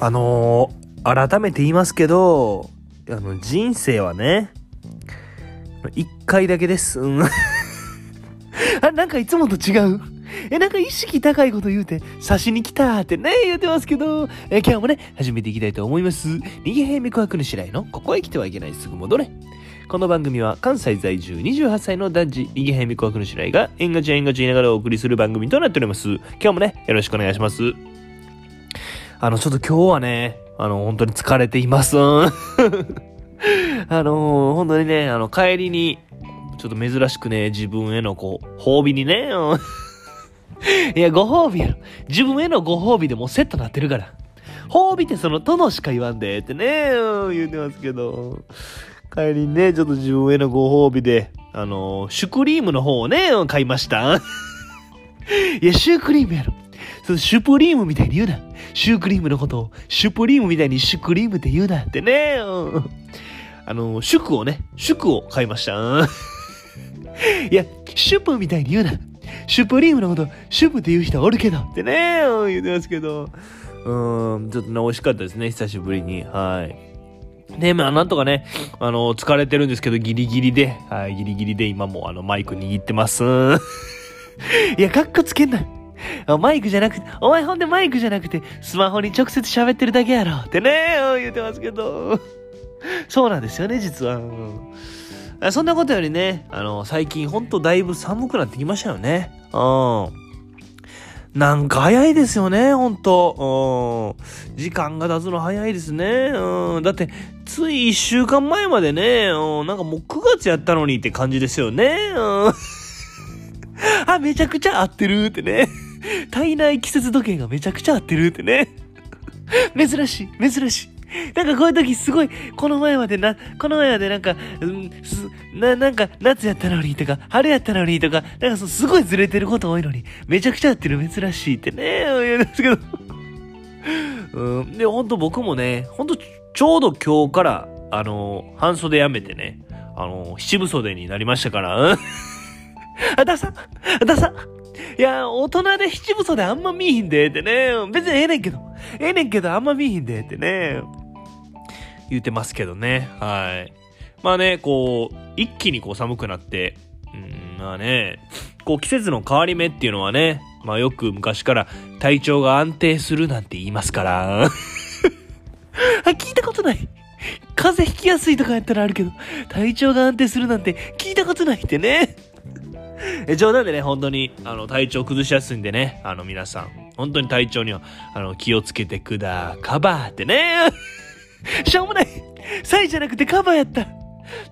あのー、改めて言いますけど、あの、人生はね、一回だけです。うん。あ、なんかいつもと違う？え、なんか意識高いこと言うて、刺しに来たってね、言うてますけど、え、今日もね、始めていきたいと思います。逃げへんみこくぬしらいの、ここへ来てはいけない、すぐ戻れ。この番組は関西在住28歳の男児、逃げへんみこくぬしらいが、えんがちえんがち言いながらお送りする番組となっております。今日もね、よろしくお願いします。あの、ちょっと今日はね、あの、本当に疲れています。あの、本当にね、あの、帰りに、ちょっと珍しくね、自分へのこう、褒美にね、いや、ご褒美やろ。自分へのご褒美でもセットなってるから。褒美ってその殿しか言わんでってね、言うてますけど。帰りにね、ちょっと自分へのご褒美で、あの、シュクリームの方をね、買いました。いや、シュークリームやろ。そのシュプリームみたいに言うな。シュークリームのことを、シュプリームみたいにシュクリームって言うなってね。うんあの、シュクをね、シュクを買いました。いや、シュプみたいに言うな。シュプリームのこと、シュプって言う人おるけどってね、うん言ってますけど。うん、ちょっとね、美味しかったですね、久しぶりに。はい。で、まあ、なんとかね、あの、疲れてるんですけど、ギリギリで、はい、ギリギリで今も、あの、マイク握ってます。いや、カッコつけんな。マイクじゃなくて、お前ほんでマイクじゃなくて、スマホに直接喋ってるだけやろってね、言ってますけど。そうなんですよね、実は。そんなことよりね、あの、最近ほんとだいぶ寒くなってきましたよね。うん。なんか早いですよね、ほんと。うん。時間が経つの早いですね。うん。だって、つい一週間前までね、うん。なんかもう9月やったのにって感じですよね。うん。あ、めちゃくちゃ合ってるってね。体内季節時計がめちゃくちゃ合ってるってね。珍しい、珍しい。なんかこういう時すごい、この前までな、この前までなんか、うん、す、な、なんか夏やったのにとか、春やったのにとか、なんかそすごいずれてること多いのに、めちゃくちゃ合ってる珍しいってね、言うんですけど。うん、で、ほんと僕もね、ほんとちょうど今日から、あの、半袖やめてね、あの、七分袖になりましたから、うんあ、ダサダサいや、大人で七分袖あんま見えひんで、ってね。別にええねんけど。ええねんけど、あんま見えひんで、ってね。言うてますけどね。はい。まあね、こう、一気にこう寒くなって、うん、まあね、こう季節の変わり目っていうのはね、まあよく昔から体調が安定するなんて言いますから。あ、聞いたことない。風邪ひきやすいとかやったらあるけど、体調が安定するなんて聞いたことないってね。え冗談でね、本当に、あの、体調崩しやすいんでね、あの、皆さん、本当に体調には、あの、気をつけてくだ、カバーってね。しょうもない。サイじゃなくてカバーやった。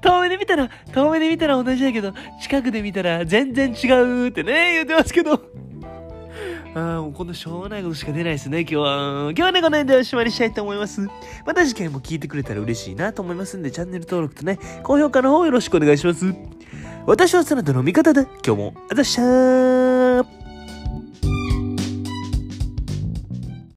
遠目で見たら、遠目で見たら同じだけど、近くで見たら全然違うってね、言ってますけど。あーもうこんなしょうもないことしか出ないですね、今日は。今日はね、この辺でおしまいにしたいと思います。また次回も聞いてくれたら嬉しいなと思いますんで、チャンネル登録とね、高評価の方よろしくお願いします。私はそなたの味方だ。今日も、あざっしゃー